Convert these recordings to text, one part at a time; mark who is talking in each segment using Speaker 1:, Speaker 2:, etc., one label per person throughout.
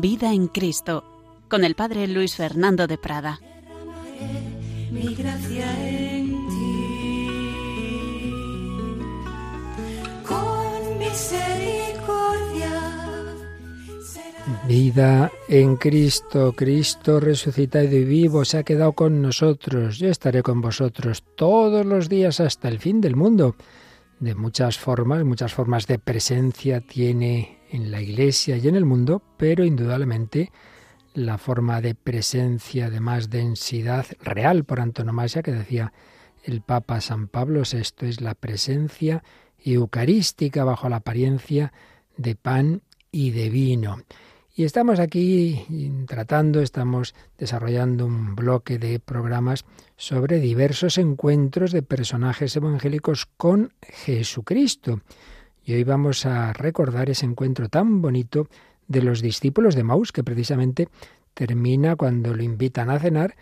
Speaker 1: Vida en Cristo, con el Padre Luis Fernando de Prada.
Speaker 2: Mi gracia en ti. Con misericordia.
Speaker 3: Vida en Cristo, Cristo resucitado y vivo se ha quedado con nosotros. Yo estaré con vosotros todos los días hasta el fin del mundo. De muchas formas, muchas formas de presencia tiene en la Iglesia y en el mundo, pero indudablemente la forma de presencia de más densidad real por antonomasia que decía el Papa San Pablo VI es la presencia eucarística bajo la apariencia de pan y de vino. Y estamos aquí tratando, estamos desarrollando un bloque de programas sobre diversos encuentros de personajes evangélicos con Jesucristo. Y hoy vamos a recordar ese encuentro tan bonito de los discípulos de Maús, que precisamente termina cuando lo invitan a cenar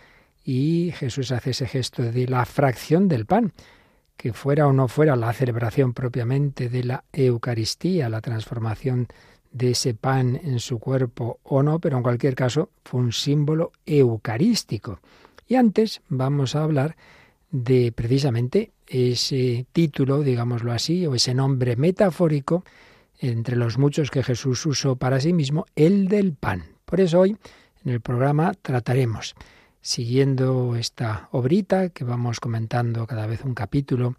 Speaker 3: y Jesús hace ese gesto de la fracción del pan, que fuera o no fuera la celebración propiamente de la Eucaristía, la transformación de ese pan en su cuerpo o no, pero en cualquier caso fue un símbolo eucarístico. Y antes vamos a hablar de precisamente ese título, digámoslo así, o ese nombre metafórico entre los muchos que Jesús usó para sí mismo, el del pan. Por eso hoy en el programa trataremos, siguiendo esta obrita que vamos comentando cada vez un capítulo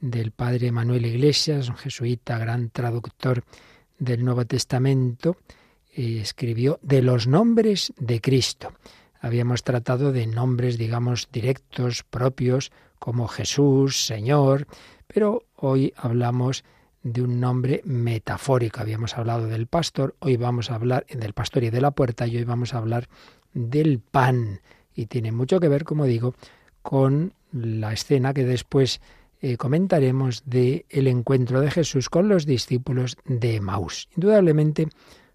Speaker 3: del padre Manuel Iglesias, un jesuita, gran traductor del Nuevo Testamento, eh, escribió de los nombres de Cristo. Habíamos tratado de nombres, digamos, directos, propios, como Jesús, Señor, pero hoy hablamos de un nombre metafórico. Habíamos hablado del pastor, hoy vamos a hablar del pastor y de la puerta, y hoy vamos a hablar del pan. Y tiene mucho que ver, como digo, con la escena que después eh, comentaremos de el encuentro de Jesús con los discípulos de Maús. Indudablemente,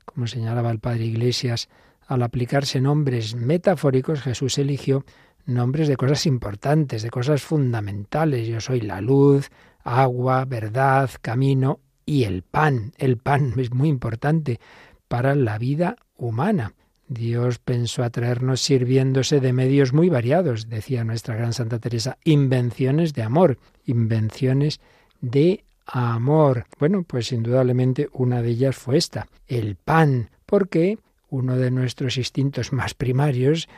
Speaker 3: como señalaba el padre Iglesias, al aplicarse nombres metafóricos, Jesús eligió nombres de cosas importantes, de cosas fundamentales. Yo soy la luz, agua, verdad, camino y el pan. El pan es muy importante para la vida humana. Dios pensó atraernos sirviéndose de medios muy variados, decía nuestra gran Santa Teresa, invenciones de amor, invenciones de amor. Bueno, pues indudablemente una de ellas fue esta, el pan, porque uno de nuestros instintos más primarios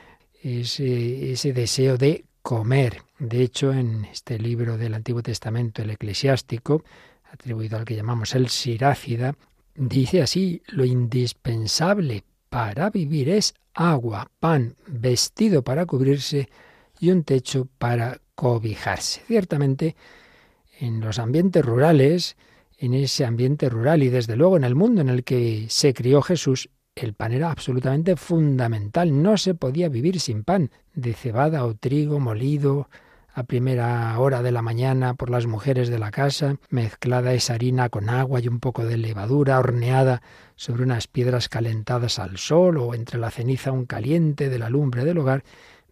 Speaker 3: es eh, ese deseo de comer. De hecho, en este libro del Antiguo Testamento, el eclesiástico, atribuido al que llamamos el Sirácida, dice así, lo indispensable para vivir es agua, pan, vestido para cubrirse y un techo para cobijarse. Ciertamente, en los ambientes rurales, en ese ambiente rural y desde luego en el mundo en el que se crió Jesús, el pan era absolutamente fundamental. No se podía vivir sin pan, de cebada o trigo molido a primera hora de la mañana por las mujeres de la casa, mezclada esa harina con agua y un poco de levadura, horneada sobre unas piedras calentadas al sol o entre la ceniza un caliente de la lumbre del hogar,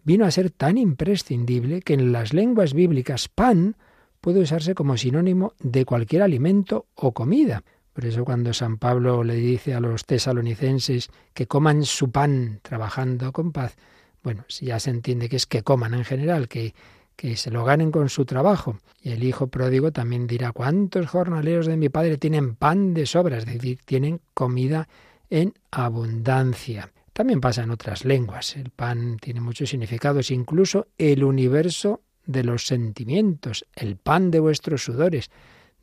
Speaker 3: vino a ser tan imprescindible que en las lenguas bíblicas pan puede usarse como sinónimo de cualquier alimento o comida. Por eso cuando San Pablo le dice a los tesalonicenses que coman su pan trabajando con paz, bueno, si ya se entiende que es que coman en general, que, que se lo ganen con su trabajo. Y el hijo pródigo también dirá, ¿cuántos jornaleros de mi padre tienen pan de sobra? Es decir, tienen comida en abundancia. También pasa en otras lenguas. El pan tiene muchos significados, incluso el universo de los sentimientos, el pan de vuestros sudores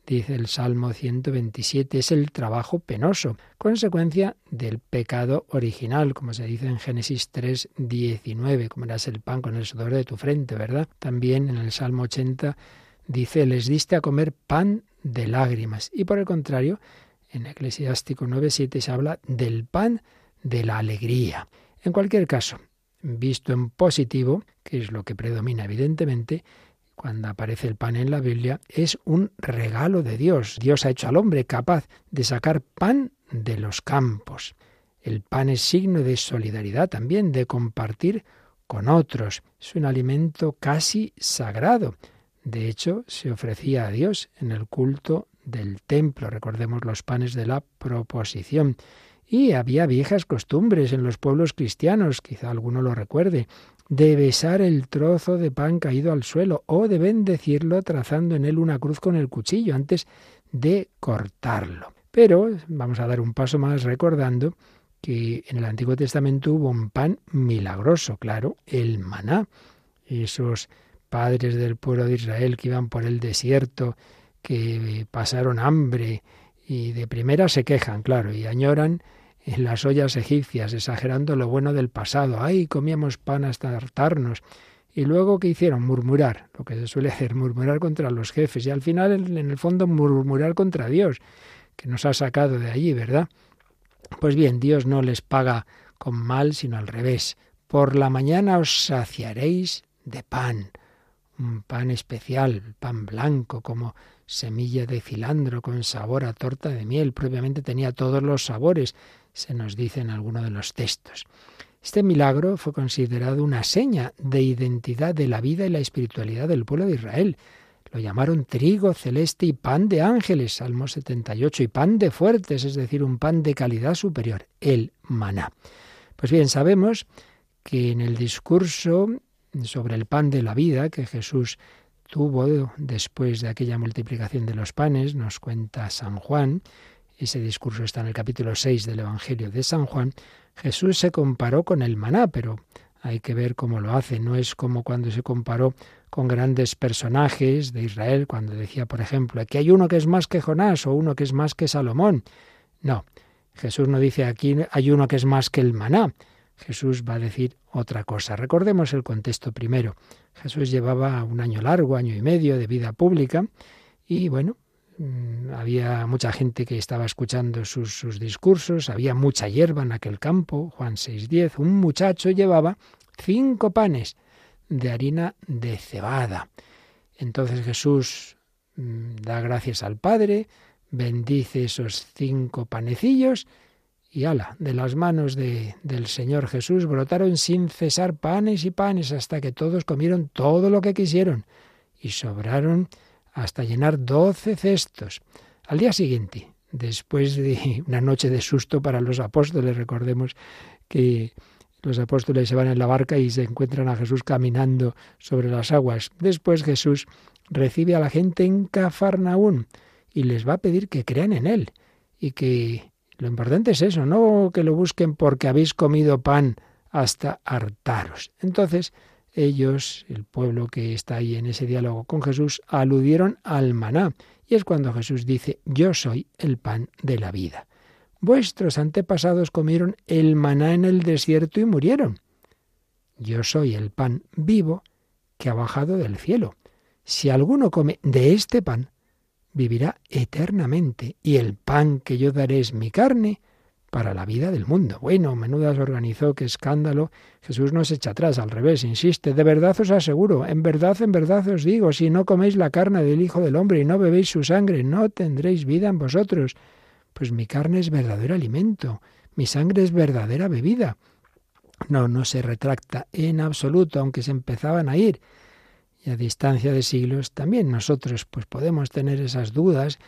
Speaker 3: dice el Salmo 127, es el trabajo penoso, consecuencia del pecado original, como se dice en Génesis 3, 19, comerás el pan con el sudor de tu frente, ¿verdad? También en el Salmo 80 dice, les diste a comer pan de lágrimas. Y por el contrario, en Eclesiástico 9.7 se habla del pan de la alegría. En cualquier caso, visto en positivo, que es lo que predomina evidentemente, cuando aparece el pan en la Biblia, es un regalo de Dios. Dios ha hecho al hombre capaz de sacar pan de los campos. El pan es signo de solidaridad también, de compartir con otros. Es un alimento casi sagrado. De hecho, se ofrecía a Dios en el culto del templo. Recordemos los panes de la proposición. Y había viejas costumbres en los pueblos cristianos, quizá alguno lo recuerde, de besar el trozo de pan caído al suelo o de bendecirlo trazando en él una cruz con el cuchillo antes de cortarlo. Pero vamos a dar un paso más recordando que en el Antiguo Testamento hubo un pan milagroso, claro, el maná. Esos padres del pueblo de Israel que iban por el desierto, que pasaron hambre y de primera se quejan, claro, y añoran en las ollas egipcias, exagerando lo bueno del pasado. ¡Ay, comíamos pan hasta hartarnos! Y luego, ¿qué hicieron? Murmurar, lo que se suele hacer, murmurar contra los jefes. Y al final, en el fondo, murmurar contra Dios, que nos ha sacado de allí, ¿verdad? Pues bien, Dios no les paga con mal, sino al revés. Por la mañana os saciaréis de pan, un pan especial, pan blanco, como semilla de cilandro con sabor a torta de miel. Propiamente tenía todos los sabores, se nos dice en alguno de los textos. Este milagro fue considerado una seña de identidad de la vida y la espiritualidad del pueblo de Israel. Lo llamaron trigo celeste y pan de ángeles, Salmo 78, y pan de fuertes, es decir, un pan de calidad superior, el maná. Pues bien, sabemos que en el discurso sobre el pan de la vida que Jesús tuvo después de aquella multiplicación de los panes, nos cuenta San Juan, ese discurso está en el capítulo 6 del Evangelio de San Juan, Jesús se comparó con el maná, pero hay que ver cómo lo hace, no es como cuando se comparó con grandes personajes de Israel, cuando decía, por ejemplo, que hay uno que es más que Jonás o uno que es más que Salomón. No, Jesús no dice aquí hay uno que es más que el maná. Jesús va a decir otra cosa. Recordemos el contexto primero. Jesús llevaba un año largo, año y medio de vida pública y bueno, mm, había mucha gente que estaba escuchando sus, sus discursos, había mucha hierba en aquel campo, Juan 6.10, un muchacho llevaba cinco panes de harina de cebada. Entonces Jesús mm, da gracias al Padre, bendice esos cinco panecillos y ala, de las manos de, del Señor Jesús brotaron sin cesar panes y panes hasta que todos comieron todo lo que quisieron y sobraron hasta llenar doce cestos. Al día siguiente, después de una noche de susto para los apóstoles, recordemos que los apóstoles se van en la barca y se encuentran a Jesús caminando sobre las aguas. Después Jesús recibe a la gente en Cafarnaún y les va a pedir que crean en Él y que lo importante es eso, no que lo busquen porque habéis comido pan hasta hartaros. Entonces, ellos, el pueblo que está ahí en ese diálogo con Jesús, aludieron al maná. Y es cuando Jesús dice, yo soy el pan de la vida. Vuestros antepasados comieron el maná en el desierto y murieron. Yo soy el pan vivo que ha bajado del cielo. Si alguno come de este pan, vivirá eternamente, y el pan que yo daré es mi carne para la vida del mundo. Bueno, menuda se organizó, qué escándalo. Jesús no se echa atrás, al revés, insiste. De verdad os aseguro, en verdad, en verdad os digo, si no coméis la carne del Hijo del Hombre y no bebéis su sangre, no tendréis vida en vosotros. Pues mi carne es verdadero alimento, mi sangre es verdadera bebida. No, no se retracta en absoluto, aunque se empezaban a ir y a distancia de siglos, también nosotros pues podemos tener esas dudas,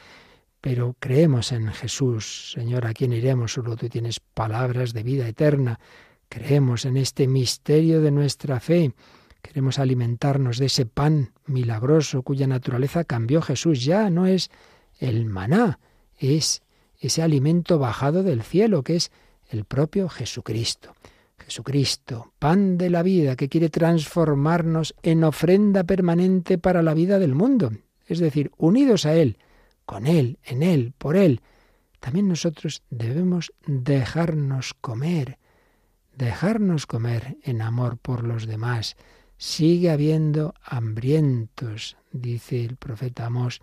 Speaker 3: pero creemos en Jesús, Señor, a quien iremos, solo tú tienes palabras de vida eterna. Creemos en este misterio de nuestra fe. Queremos alimentarnos de ese pan milagroso cuya naturaleza cambió Jesús. Ya no es el maná, es ese alimento bajado del cielo que es el propio Jesucristo. Jesucristo, pan de la vida, que quiere transformarnos en ofrenda permanente para la vida del mundo. Es decir, unidos a Él, con Él, en Él, por Él. También nosotros debemos dejarnos comer, dejarnos comer en amor por los demás. Sigue habiendo hambrientos, dice el profeta Amós.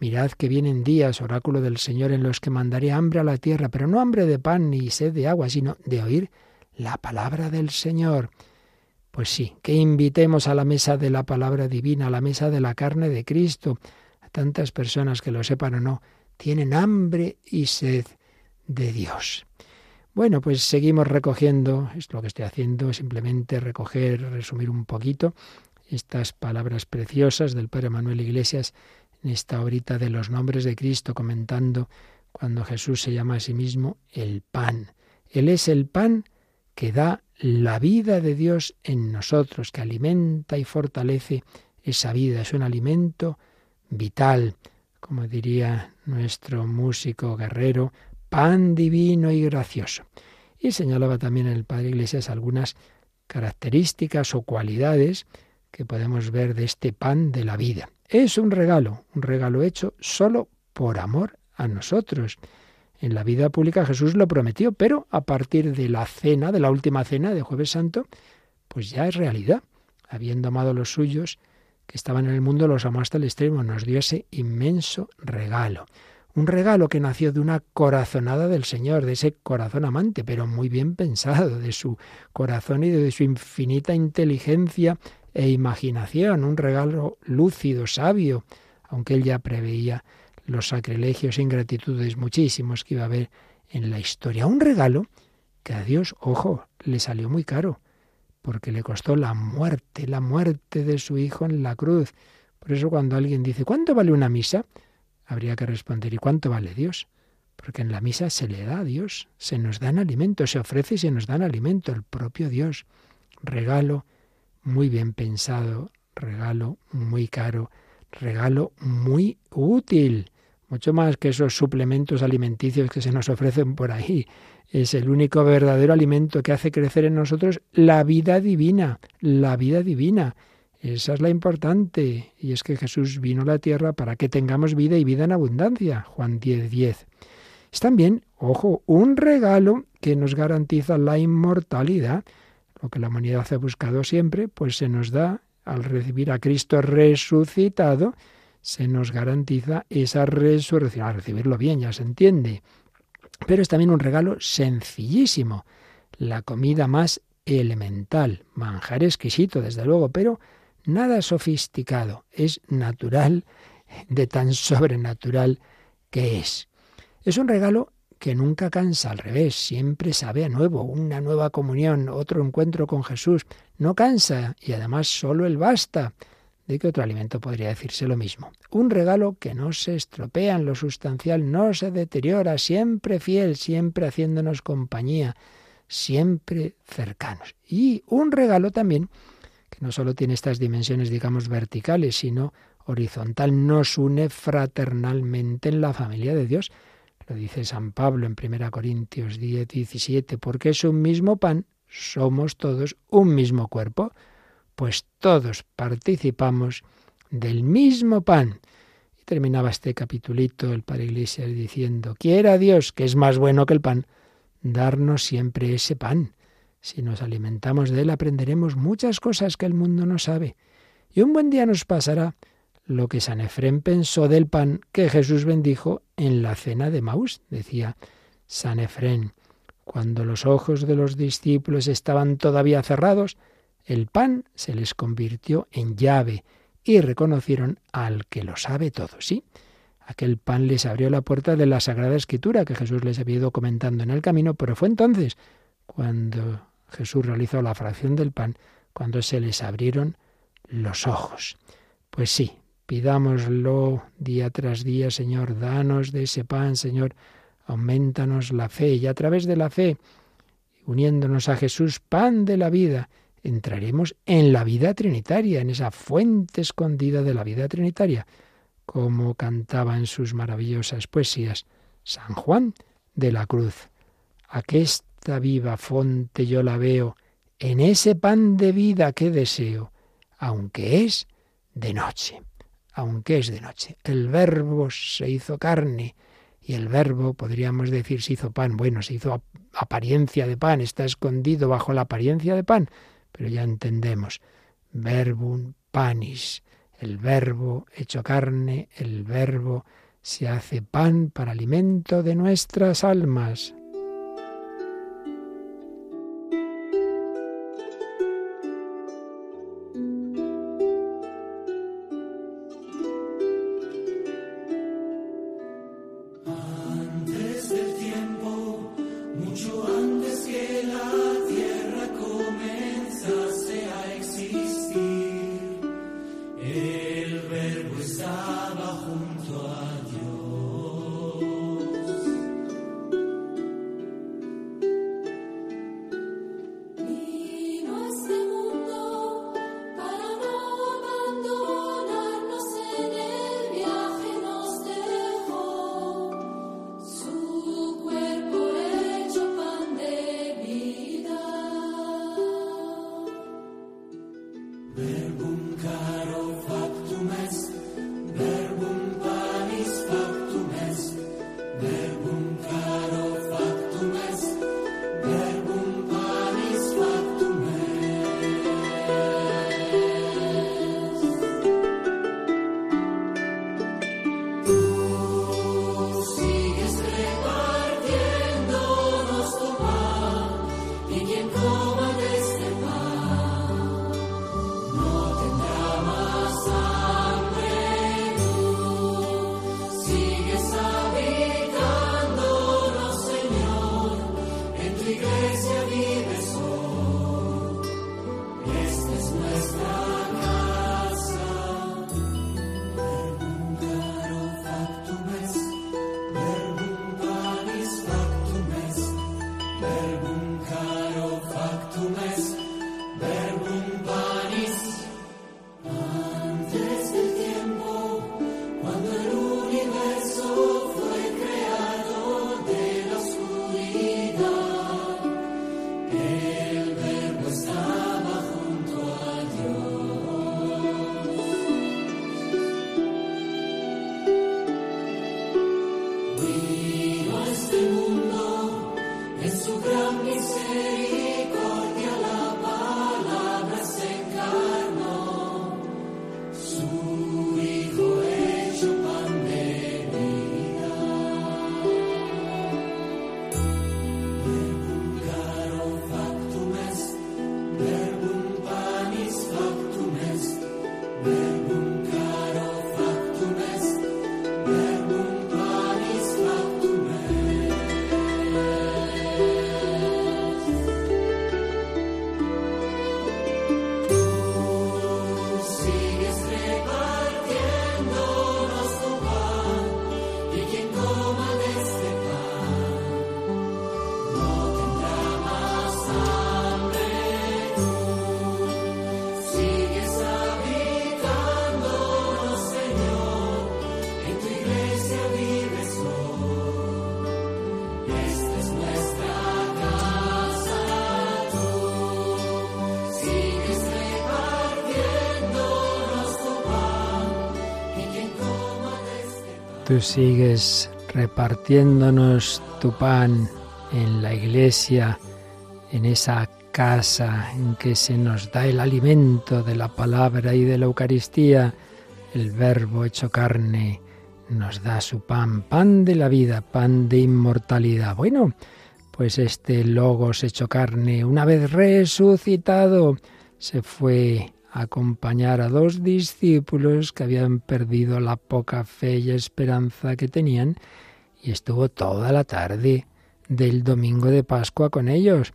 Speaker 3: Mirad que vienen días, oráculo del Señor, en los que mandaré hambre a la tierra, pero no hambre de pan ni sed de agua, sino de oír la palabra del Señor. Pues sí, que invitemos a la mesa de la palabra divina, a la mesa de la carne de Cristo. A tantas personas que lo sepan o no, tienen hambre y sed de Dios. Bueno, pues seguimos recogiendo, es lo que estoy haciendo, simplemente recoger, resumir un poquito estas palabras preciosas del Padre Manuel Iglesias en esta horita de los nombres de Cristo, comentando cuando Jesús se llama a sí mismo el pan. Él es el pan que da la vida de Dios en nosotros, que alimenta y fortalece esa vida. Es un alimento vital, como diría nuestro músico guerrero, pan divino y gracioso. Y señalaba también el Padre Iglesias algunas características o cualidades que podemos ver de este pan de la vida. Es un regalo, un regalo hecho solo por amor a nosotros. En la vida pública Jesús lo prometió, pero a partir de la cena, de la última cena de Jueves Santo, pues ya es realidad. Habiendo amado a los suyos que estaban en el mundo, los amó hasta el extremo, nos dio ese inmenso regalo. Un regalo que nació de una corazonada del Señor, de ese corazón amante, pero muy bien pensado, de su corazón y de su infinita inteligencia e imaginación. Un regalo lúcido, sabio, aunque él ya preveía los sacrilegios e ingratitudes muchísimos que iba a haber en la historia. Un regalo que a Dios, ojo, le salió muy caro, porque le costó la muerte, la muerte de su Hijo en la cruz. Por eso cuando alguien dice, ¿cuánto vale una misa? Habría que responder, ¿y cuánto vale Dios? Porque en la misa se le da a Dios, se nos dan alimento, se ofrece y se nos dan alimento, el propio Dios. Regalo muy bien pensado, regalo muy caro, regalo muy útil mucho más que esos suplementos alimenticios que se nos ofrecen por ahí. Es el único verdadero alimento que hace crecer en nosotros la vida divina, la vida divina. Esa es la importante. Y es que Jesús vino a la tierra para que tengamos vida y vida en abundancia. Juan 10, 10. Es también, ojo, un regalo que nos garantiza la inmortalidad. Lo que la humanidad ha buscado siempre, pues se nos da al recibir a Cristo resucitado se nos garantiza esa resurrección. A recibirlo bien, ya se entiende. Pero es también un regalo sencillísimo, la comida más elemental, manjar exquisito, desde luego, pero nada sofisticado, es natural, de tan sobrenatural que es. Es un regalo que nunca cansa, al revés, siempre sabe a nuevo, una nueva comunión, otro encuentro con Jesús. No cansa y además solo Él basta. ¿De qué otro alimento podría decirse lo mismo? Un regalo que no se estropea en lo sustancial, no se deteriora, siempre fiel, siempre haciéndonos compañía, siempre cercanos. Y un regalo también que no solo tiene estas dimensiones, digamos, verticales, sino horizontal, nos une fraternalmente en la familia de Dios. Lo dice San Pablo en 1 Corintios 10, 17, porque es un mismo pan, somos todos un mismo cuerpo pues todos participamos del mismo pan. Y terminaba este capitulito el Padre diciendo, quiera Dios, que es más bueno que el pan, darnos siempre ese pan. Si nos alimentamos de él aprenderemos muchas cosas que el mundo no sabe. Y un buen día nos pasará lo que San Efrén pensó del pan que Jesús bendijo en la cena de Maús, decía San Efrén. Cuando los ojos de los discípulos estaban todavía cerrados, el pan se les convirtió en llave y reconocieron al que lo sabe todo, ¿sí? Aquel pan les abrió la puerta de la Sagrada Escritura que Jesús les había ido comentando en el camino, pero fue entonces cuando Jesús realizó la fracción del pan, cuando se les abrieron los ojos. Pues sí, pidámoslo día tras día, Señor, danos de ese pan, Señor, aumentanos la fe y a través de la fe, uniéndonos a Jesús, pan de la vida, entraremos en la vida trinitaria, en esa fuente escondida de la vida trinitaria, como cantaba en sus maravillosas poesías San Juan de la Cruz. Aquesta viva fonte yo la veo en ese pan de vida que deseo, aunque es de noche, aunque es de noche. El verbo se hizo carne y el verbo, podríamos decir, se hizo pan. Bueno, se hizo apariencia de pan, está escondido bajo la apariencia de pan, pero ya entendemos. Verbum panis, el verbo hecho carne, el verbo se hace pan para alimento de nuestras almas. Tú sigues repartiéndonos tu pan en la iglesia, en esa casa en que se nos da el alimento de la palabra y de la Eucaristía. El Verbo hecho carne nos da su pan, pan de la vida, pan de inmortalidad. Bueno, pues este Logos hecho carne, una vez resucitado, se fue acompañar a dos discípulos que habían perdido la poca fe y esperanza que tenían y estuvo toda la tarde del domingo de Pascua con ellos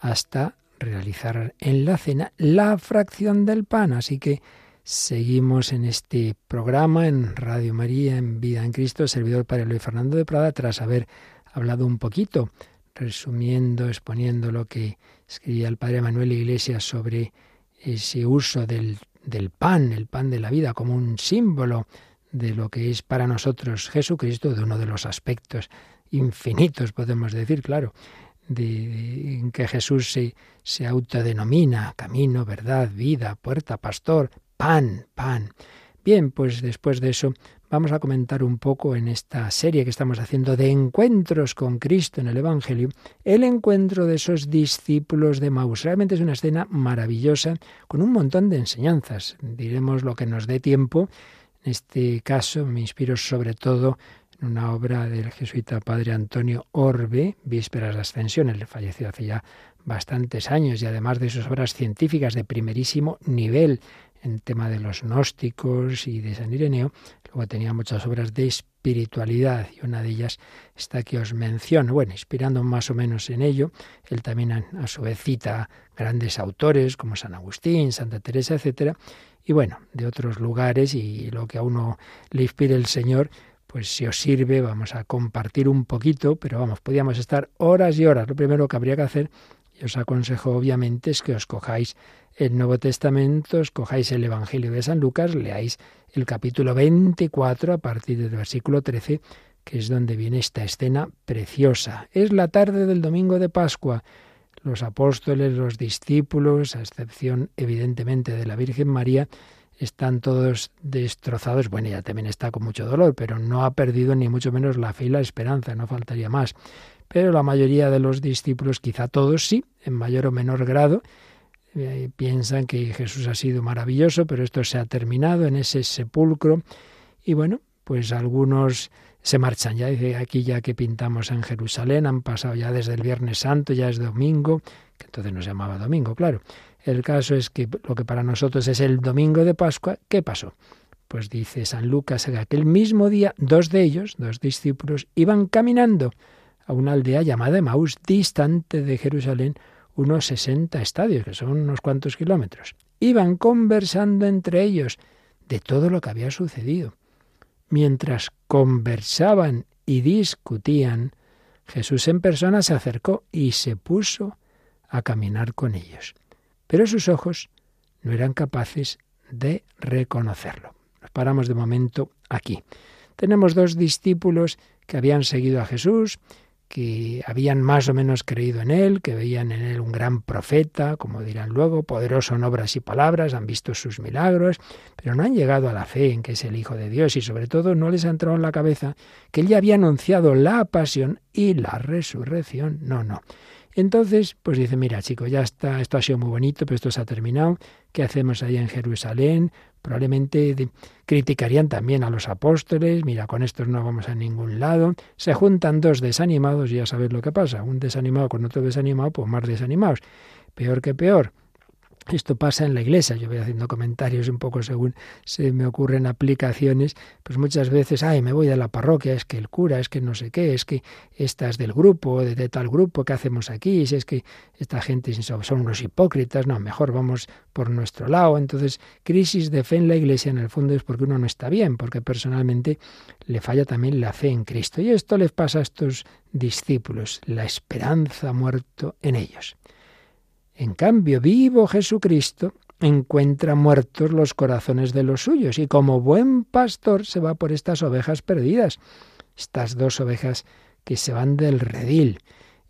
Speaker 3: hasta realizar en la cena la fracción del pan. Así que seguimos en este programa en Radio María, en Vida en Cristo, servidor para Luis Fernando de Prada, tras haber hablado un poquito, resumiendo, exponiendo lo que escribía el Padre Manuel Iglesias sobre ese uso del, del pan, el pan de la vida, como un símbolo de lo que es para nosotros Jesucristo, de uno de los aspectos infinitos, podemos decir, claro, de, en que Jesús se, se autodenomina camino, verdad, vida, puerta, pastor, pan, pan. Bien, pues después de eso vamos a comentar un poco en esta serie que estamos haciendo de encuentros con Cristo en el Evangelio, el encuentro de esos discípulos de Maús. Realmente es una escena maravillosa con un montón de enseñanzas. Diremos lo que nos dé tiempo. En este caso me inspiro sobre todo en una obra del jesuita padre Antonio Orbe, Vísperas de Ascensión. Él falleció hace ya bastantes años y además de sus obras científicas de primerísimo nivel en tema de los gnósticos y de San Ireneo, luego tenía muchas obras de espiritualidad y una de ellas está que os menciono. Bueno, inspirando más o menos en ello, él también a, su vez cita grandes autores como San Agustín, Santa Teresa, etcétera, y bueno, de otros lugares y lo que a uno le inspire el Señor, pues si os sirve, vamos a compartir un poquito, pero vamos, podíamos estar horas y horas. Lo primero que habría que hacer, y os aconsejo obviamente, es que os cojáis el Nuevo Testamento, escojáis el Evangelio de San Lucas, leáis el capítulo 24 a partir del versículo 13, que es donde viene esta escena preciosa. Es la tarde del domingo de Pascua. Los apóstoles, los discípulos, a excepción evidentemente de la Virgen María, están todos destrozados. Bueno, ella también está con mucho dolor, pero no ha perdido ni mucho menos la fe y la esperanza, no faltaría más. Pero la mayoría de los discípulos, quizá todos sí, en mayor o menor grado, piensan que Jesús ha sido maravilloso, pero esto se ha terminado en ese sepulcro. Y bueno, pues algunos se marchan. Ya dice aquí ya que pintamos en Jerusalén, han pasado ya desde el Viernes Santo, ya es domingo, que entonces no se llamaba domingo, claro. El caso es que lo que para nosotros es el domingo de Pascua, ¿qué pasó? Pues dice San Lucas que aquel mismo día dos de ellos, dos discípulos, iban caminando a una aldea llamada Maús, distante de Jerusalén, unos 60 estadios, que son unos cuantos kilómetros. Iban conversando entre ellos de todo lo que había sucedido. Mientras conversaban y discutían, Jesús en persona se acercó y se puso a caminar con ellos. Pero sus ojos no eran capaces de reconocerlo. Nos paramos de momento aquí. Tenemos dos discípulos que habían seguido a Jesús, que habían más o menos creído en él, que veían en él un gran profeta, como dirán luego, poderoso en obras y palabras, han visto sus milagros, pero no han llegado a la fe en que es el Hijo de Dios y sobre todo no les ha entrado en la cabeza que él ya había anunciado la pasión y la resurrección. No, no. Entonces, pues dice, mira chico, ya está, esto ha sido muy bonito, pero esto se ha terminado, ¿qué hacemos ahí en Jerusalén? Probablemente criticarían también a los apóstoles, mira, con estos no vamos a ningún lado. Se juntan dos desanimados y ya sabes lo que pasa, un desanimado con otro desanimado, pues más desanimados. Peor que peor. Esto pasa en la iglesia. Yo voy haciendo comentarios un poco según se me ocurren aplicaciones. Pues muchas veces, ay, me voy de la parroquia, es que el cura, es que no sé qué, es que estas del grupo, de, tal grupo, ¿qué hacemos aquí? Si es que esta gente son unos hipócritas, no, mejor vamos por nuestro lado. Entonces, crisis de fe en la iglesia en el fondo es porque uno no está bien, porque personalmente le falla también la fe en Cristo. Y esto les pasa a estos discípulos, la esperanza muerto en ellos. En cambio, vivo Jesucristo encuentra muertos los corazones de los suyos y como buen pastor se va por estas ovejas perdidas, estas dos ovejas que se van del redil.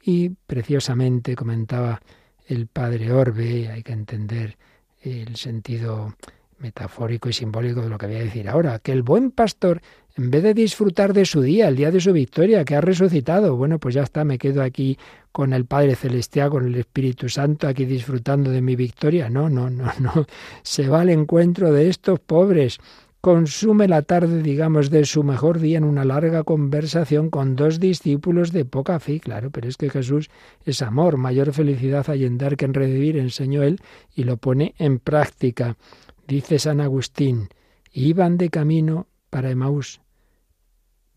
Speaker 3: Y preciosamente comentaba el padre Orbe, hay que entender el sentido metafórico y simbólico de lo que voy a decir ahora, que el buen pastor, en vez de disfrutar de su día, el día de su victoria, que ha resucitado, bueno, pues ya está, me quedo aquí con el Padre Celestial, con el Espíritu Santo, aquí disfrutando de mi victoria. No, no, no, no. Se va al encuentro de estos pobres. Consume la tarde, digamos, de su mejor día en una larga conversación con dos discípulos de poca fe. Claro, pero es que Jesús es amor, mayor felicidad hay en dar que en recibir, enseñó él y lo pone en práctica. Dice San Agustín, iban de camino para Emaús,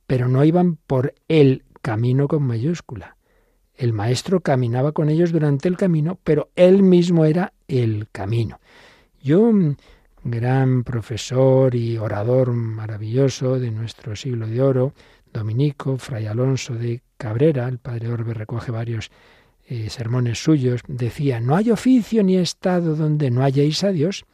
Speaker 3: pero no iban por el camino con mayúscula. El maestro caminaba con ellos durante el camino, pero él mismo era el camino. Yo, gran profesor y orador maravilloso de nuestro siglo de oro, dominico, fray Alonso de Cabrera, el padre Orbe recoge varios eh, sermones suyos, decía, no hay oficio ni estado donde no hayáis a Dios.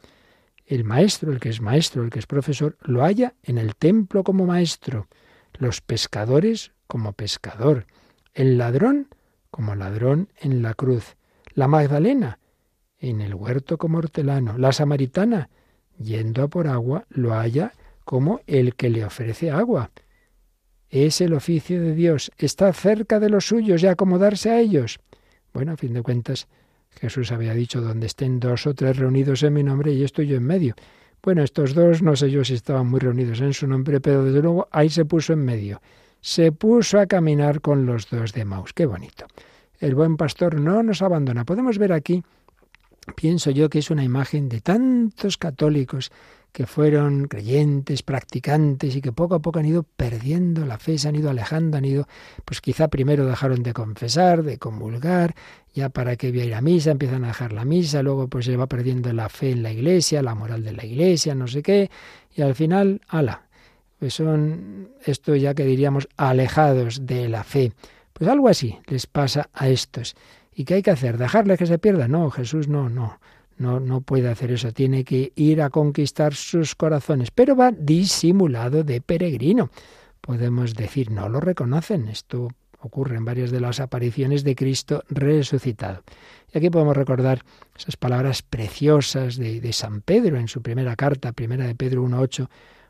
Speaker 3: El maestro, el que es maestro, el que es profesor, lo haya en el templo como maestro, los pescadores como pescador, el ladrón como ladrón en la cruz, la Magdalena en el huerto como hortelano, la samaritana yendo a por agua lo halla como el que le ofrece agua. Es el oficio de Dios, está cerca de los suyos y acomodarse a ellos. Bueno, a fin de cuentas, Jesús había dicho, donde estén dos o tres reunidos en mi nombre y estoy yo en medio. Bueno, estos dos, no sé yo si estaban muy reunidos en su nombre, pero desde luego ahí se puso en medio se puso a caminar con los dos de Maus. Qué bonito. El buen pastor no nos abandona. Podemos ver aquí, pienso yo que es una imagen de tantos católicos que fueron creyentes, practicantes y que poco a poco han ido perdiendo la fe, se han ido alejando, han ido, pues quizá primero dejaron de confesar, de comulgar, ya para que voy a ir a misa, empiezan a dejar la misa, luego pues se va perdiendo la fe en la iglesia, la moral de la iglesia, no sé qué, y al final, ala, pues son esto ya que diríamos alejados de la fe. Pues algo así les pasa a estos. ¿Y qué hay que hacer? ¿Dejarles que se pierdan? No, Jesús no, no, no, puede hacer eso. Tiene que ir a conquistar sus corazones, pero va disimulado de peregrino. Podemos decir, no lo reconocen. Esto ocurre en varias de las apariciones de Cristo resucitado. Y aquí podemos recordar esas palabras preciosas de, de San Pedro en su primera carta, primera de Pedro 1.8,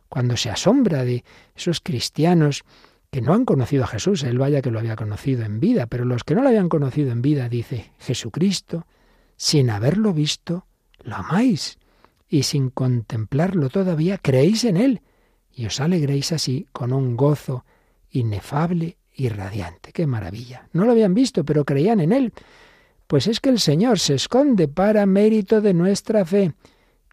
Speaker 3: cuando se asombra de esos cristianos que no han conocido a Jesús, él vaya que lo había conocido en vida, pero los que no lo habían conocido en vida, dice, Jesucristo, sin haberlo visto, lo amáis, y sin contemplarlo todavía, creéis en él, y os alegréis así con un gozo inefable y radiante. ¡Qué maravilla! No lo habían visto, pero creían en él. Pues es que el Señor se esconde para mérito de nuestra fe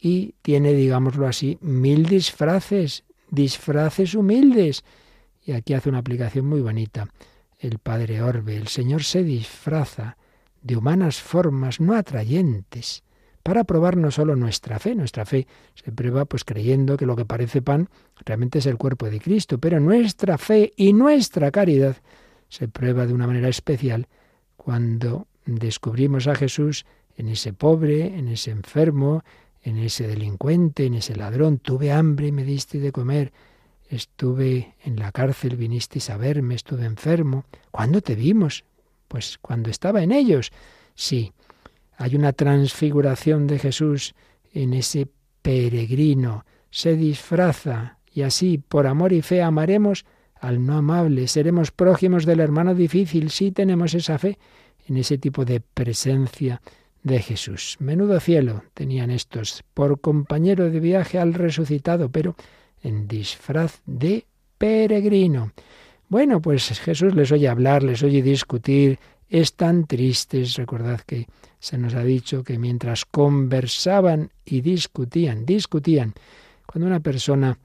Speaker 3: y tiene, digámoslo así, mil disfraces, disfraces humildes. Y aquí hace una aplicación muy bonita. El padre Orbe, el Señor se disfraza de humanas formas no atrayentes para probar no solo nuestra fe, nuestra fe se prueba pues creyendo que lo que parece pan realmente es el cuerpo de Cristo, pero nuestra fe y nuestra caridad se prueba de una manera especial cuando descubrimos a Jesús en ese pobre, en ese enfermo, en ese delincuente, en ese ladrón. Tuve hambre y me diste de comer. Estuve en la cárcel, vinisteis a verme, estuve enfermo. ¿Cuándo te vimos? Pues cuando estaba en ellos. Sí, hay una transfiguración de Jesús en ese peregrino. Se disfraza y así, por amor y fe, amaremos al no amable. Seremos prójimos del hermano difícil. Sí tenemos esa fe en ese tipo de presencia de Jesús. Menudo cielo tenían estos por compañero de viaje al resucitado, pero en disfraz de peregrino. Bueno, pues Jesús les oye hablar, les oye discutir, están tristes. Recordad que se nos ha dicho que mientras conversaban y discutían, discutían, cuando una persona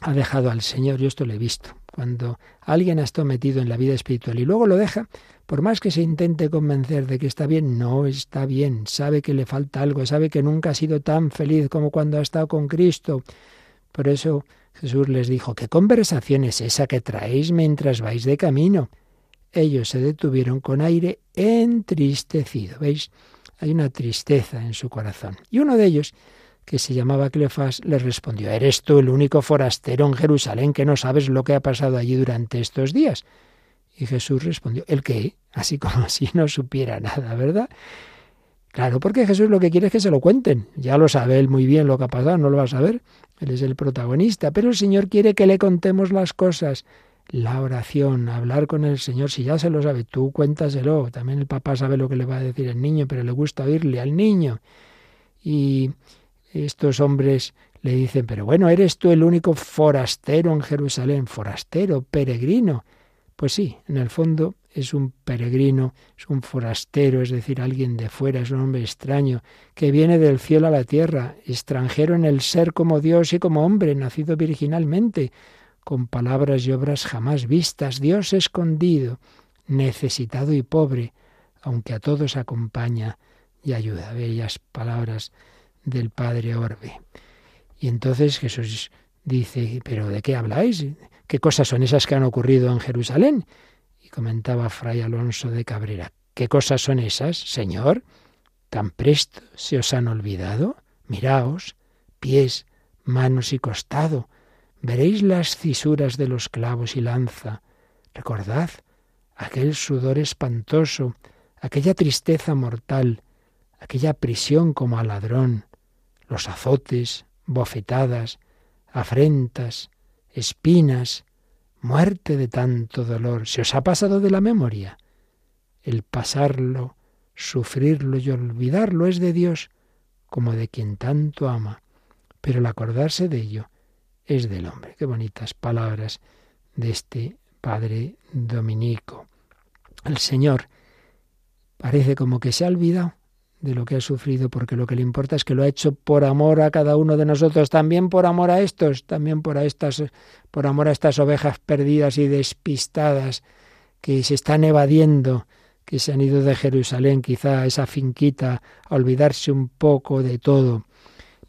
Speaker 3: ha dejado al Señor, yo esto lo he visto, cuando alguien ha estado metido en la vida espiritual y luego lo deja, por más que se intente convencer de que está bien, no está bien, sabe que le falta algo, sabe que nunca ha sido tan feliz como cuando ha estado con Cristo. Por eso Jesús les dijo, ¿qué conversación es esa que traéis mientras vais de camino? Ellos se detuvieron con aire entristecido. ¿Veis? Hay una tristeza en su corazón. Y uno de ellos, que se llamaba Clefas, les respondió, ¿eres tú el único forastero en Jerusalén que no sabes lo que ha pasado allí durante estos días? Y Jesús respondió, ¿el qué? Así como si no supiera nada, ¿verdad? Claro, porque Jesús lo que quiere es que se lo cuenten. Ya lo sabe él muy bien lo que ha pasado, no lo va a saber. Él es el protagonista, pero el Señor quiere que le contemos las cosas. La oración, hablar con el Señor, si ya se lo sabe, tú cuéntaselo. También el papá sabe lo que le va a decir el niño, pero le gusta oírle al niño. Y estos hombres le dicen, pero bueno, ¿eres tú el único forastero en Jerusalén? Forastero, peregrino. Pues sí, en el fondo es un peregrino, es un forastero, es decir, alguien de fuera, es un hombre extraño, que viene del cielo a la tierra, extranjero en el ser como Dios y como hombre, nacido virginalmente, con palabras y obras jamás vistas, Dios escondido, necesitado y pobre, aunque a todos acompaña y ayuda. Bellas palabras del Padre Orbe. Y entonces Jesús dice, ¿pero de qué habláis? ¿Qué cosas son esas que han ocurrido en Jerusalén? Comentaba Fray Alonso de Cabrera. ¿Qué cosas son esas, Señor? ¿Tan presto se os han olvidado? Miraos, pies, manos y costado. Veréis las cisuras de los clavos y lanza. Recordad aquel sudor espantoso, aquella tristeza mortal, aquella prisión como a ladrón, los azotes, bofetadas, afrentas, espinas, muerte de tanto dolor, ¿se os ha pasado de la memoria? El pasarlo, sufrirlo y olvidarlo es de Dios, como de quien tanto ama, pero el acordarse de ello es del hombre. Qué bonitas palabras de este Padre Dominico. El Señor parece como que se ha olvidado de lo que ha sufrido, porque lo que le importa es que lo ha hecho por amor a cada uno de nosotros, también por amor a estos, también por a estas, por amor a estas ovejas perdidas y despistadas que se están evadiendo, que se han ido de Jerusalén, quizá a esa finquita, a olvidarse un poco de todo.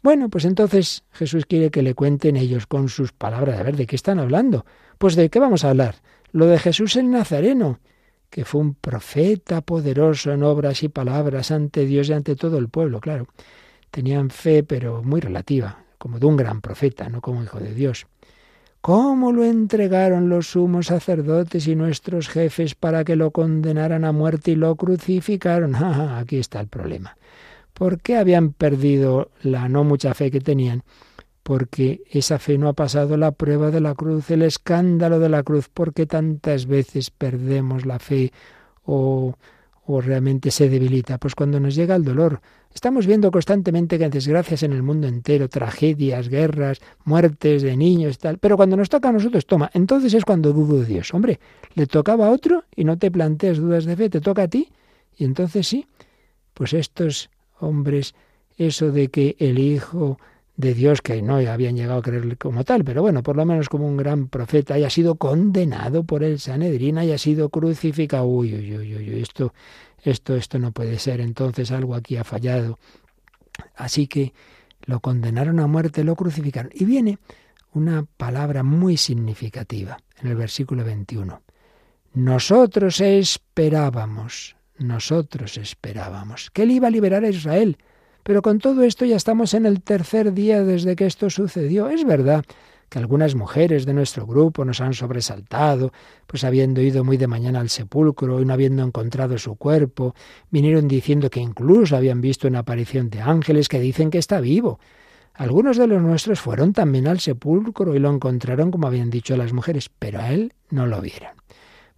Speaker 3: Bueno, pues entonces Jesús quiere que le cuenten ellos con sus palabras. A ver, ¿de qué están hablando? Pues de qué vamos a hablar. Lo de Jesús el Nazareno que fue un profeta poderoso en obras y palabras ante Dios y ante todo el pueblo, claro. Tenían fe, pero muy relativa, como de un gran profeta, no como hijo de Dios. ¿Cómo lo entregaron los sumos sacerdotes y nuestros jefes para que lo condenaran a muerte y lo crucificaron? Ah, aquí está el problema. ¿Por qué habían perdido la no mucha fe que tenían? Porque esa fe no ha pasado la prueba de la cruz, el escándalo de la cruz, porque tantas veces perdemos la fe o, o realmente se debilita. Pues cuando nos llega el dolor, estamos viendo constantemente que hay desgracias en el mundo entero, tragedias, guerras, muertes de niños tal, pero cuando nos toca a nosotros, toma, entonces es cuando dudo de Dios. Hombre, le tocaba a otro y no te planteas dudas de fe, te toca a ti y entonces sí, pues estos hombres, eso de que el Hijo de Dios que no habían llegado a creerle como tal, pero bueno, por lo menos como un gran profeta, haya sido condenado por el Sanedrín, haya sido crucificado. Uy, uy, uy, uy, esto, esto, esto no puede ser. Entonces algo aquí ha fallado. Así que lo condenaron a muerte, lo crucificaron. Y viene una palabra muy significativa en el versículo 21. Nosotros esperábamos, nosotros esperábamos que él iba a liberar a Israel pero con todo esto ya estamos en el tercer día desde que esto sucedió. Es verdad que algunas mujeres de nuestro grupo nos han sobresaltado, pues habiendo ido muy de mañana al sepulcro y no habiendo encontrado su cuerpo, vinieron diciendo que incluso habían visto una aparición de ángeles que dicen que está vivo. Algunos de los nuestros fueron también al sepulcro y lo encontraron como habían dicho las mujeres, pero a él no lo vieron.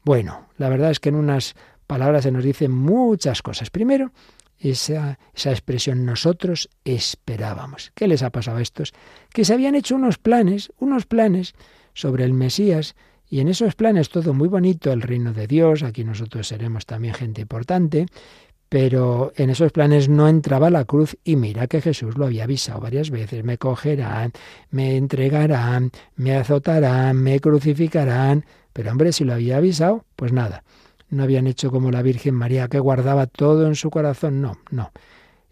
Speaker 3: Bueno, la verdad es que en unas palabra se nos dice muchas cosas. Primero, esa, esa expresión nosotros esperábamos. ¿Qué les ha pasado a estos? Que se habían hecho unos planes, unos planes sobre el Mesías, y en esos planes todo muy bonito, el reino de Dios, aquí nosotros seremos también gente importante, pero en esos planes no entraba la cruz y mira que Jesús lo había avisado varias veces, me cogerán, me entregarán, me azotarán, me crucificarán, pero hombre, si lo había avisado, pues nada, no habían hecho como la Virgen María que guardaba todo en su corazón, no, no.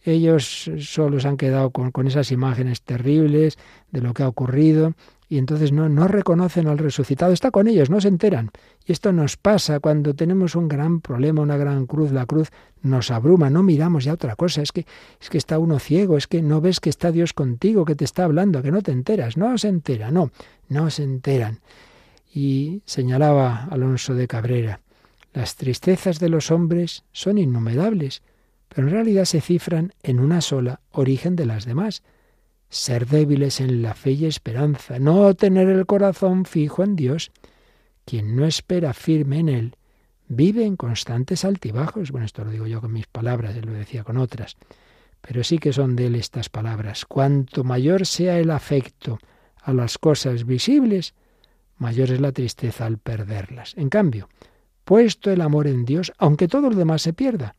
Speaker 3: Ellos solo se han quedado con, con esas imágenes terribles de lo que ha ocurrido y entonces no, no reconocen al resucitado, está con ellos, no se enteran. Y esto nos pasa cuando tenemos un gran problema, una gran cruz, la cruz nos abruma, no miramos ya otra cosa, es que, es que está uno ciego, es que no ves que está Dios contigo, que te está hablando, que no te enteras, no se entera, no, no se enteran. Y señalaba Alonso de Cabrera, las tristezas de los hombres son innumerables, pero en realidad se cifran en una sola, origen de las demás ser débiles en la fe y esperanza, no tener el corazón fijo en Dios. Quien no espera firme en Él, vive en constantes altibajos. Bueno, esto lo digo yo con mis palabras, él lo decía con otras, pero sí que son de Él estas palabras. Cuanto mayor sea el afecto a las cosas visibles, mayor es la tristeza al perderlas. En cambio, puesto el amor en Dios, aunque todo lo demás se pierda,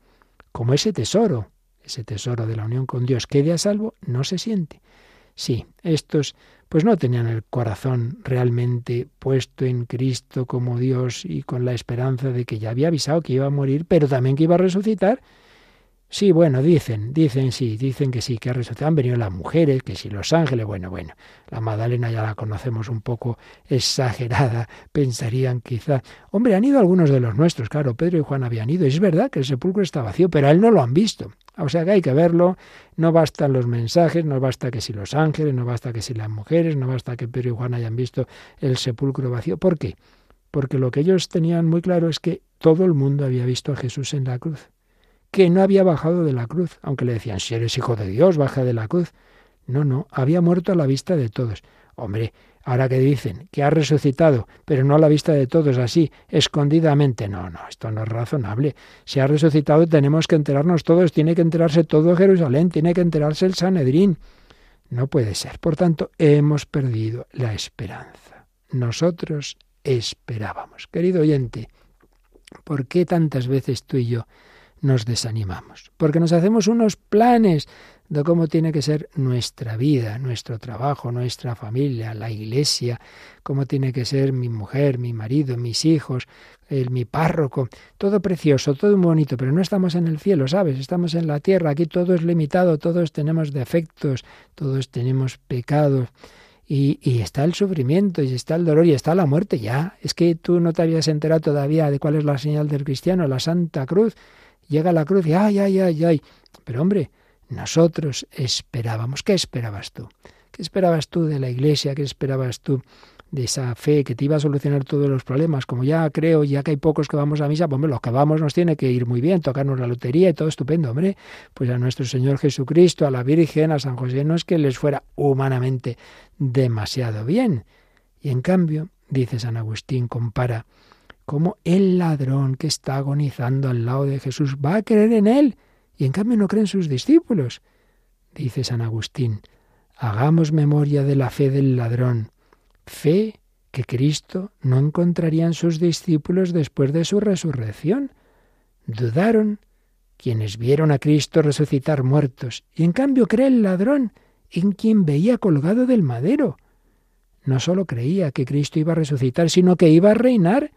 Speaker 3: como ese tesoro, ese tesoro de la unión con Dios quede a salvo, no se siente. Sí, estos pues no tenían el corazón realmente puesto en Cristo como Dios y con la esperanza de que ya había avisado que iba a morir, pero también que iba a resucitar. Sí, bueno, dicen, dicen sí, dicen que sí, que ha resucitado. Han venido las mujeres, que sí, los ángeles, bueno, bueno. La Magdalena ya la conocemos un poco exagerada, pensarían quizá. Hombre, han ido algunos de los nuestros, claro, Pedro y Juan habían ido. Es verdad que el sepulcro está vacío, pero a él no lo han visto. O sea que hay que verlo, no bastan los mensajes, no basta que si los ángeles, no basta que si las mujeres, no basta que Pedro y Juan hayan visto el sepulcro vacío. ¿Por qué? Porque lo que ellos tenían muy claro es que todo el mundo había visto a Jesús en la cruz, que no había bajado de la cruz, aunque le decían, si eres hijo de Dios, baja de la cruz. No, no, había muerto a la vista de todos. Hombre, Ahora que dicen que ha resucitado, pero no a la vista de todos, así, escondidamente. No, no, esto no es razonable. Si ha resucitado tenemos que enterarnos todos, tiene que enterarse todo Jerusalén, tiene que enterarse el Sanedrín. No puede ser. Por tanto, hemos perdido la esperanza. Nosotros esperábamos. Querido oyente, ¿por qué tantas veces tú y yo nos desanimamos? Porque nos hacemos unos planes de cómo tiene que ser nuestra vida, nuestro trabajo, nuestra familia, la iglesia, cómo tiene que ser mi mujer, mi marido, mis hijos, el, mi párroco, todo precioso, todo bonito, pero no estamos en el cielo, ¿sabes? Estamos en la tierra, aquí todo es limitado, todos tenemos defectos, todos tenemos pecados. Y, y, está el sufrimiento, y está el dolor, y está la muerte ya. Es que tú no te habías enterado todavía de cuál es la señal del cristiano, la Santa Cruz. Llega la cruz y ay, ay, ay, ay. Pero hombre, nosotros esperábamos. ¿Qué esperabas tú? ¿Qué esperabas tú de la Iglesia? ¿Qué esperabas tú de esa fe que te iba a solucionar todos los problemas? Como ya creo, ya que hay pocos que vamos a misa, pues hombre, los que vamos nos tiene que ir muy bien, tocarnos la lotería y todo estupendo, hombre. Pues a nuestro Señor Jesucristo, a la Virgen, a San José, no es que les fuera humanamente demasiado bien. Y en cambio, dice San Agustín, compara cómo el ladrón que está agonizando al lado de Jesús va a creer en él y en cambio no creen sus discípulos. Dice San Agustín, hagamos memoria de la fe del ladrón, fe que Cristo no encontraría en sus discípulos después de su resurrección. Dudaron quienes vieron a Cristo resucitar muertos, y en cambio cree el ladrón en quien veía colgado del madero. No sólo creía que Cristo iba a resucitar, sino que iba a reinar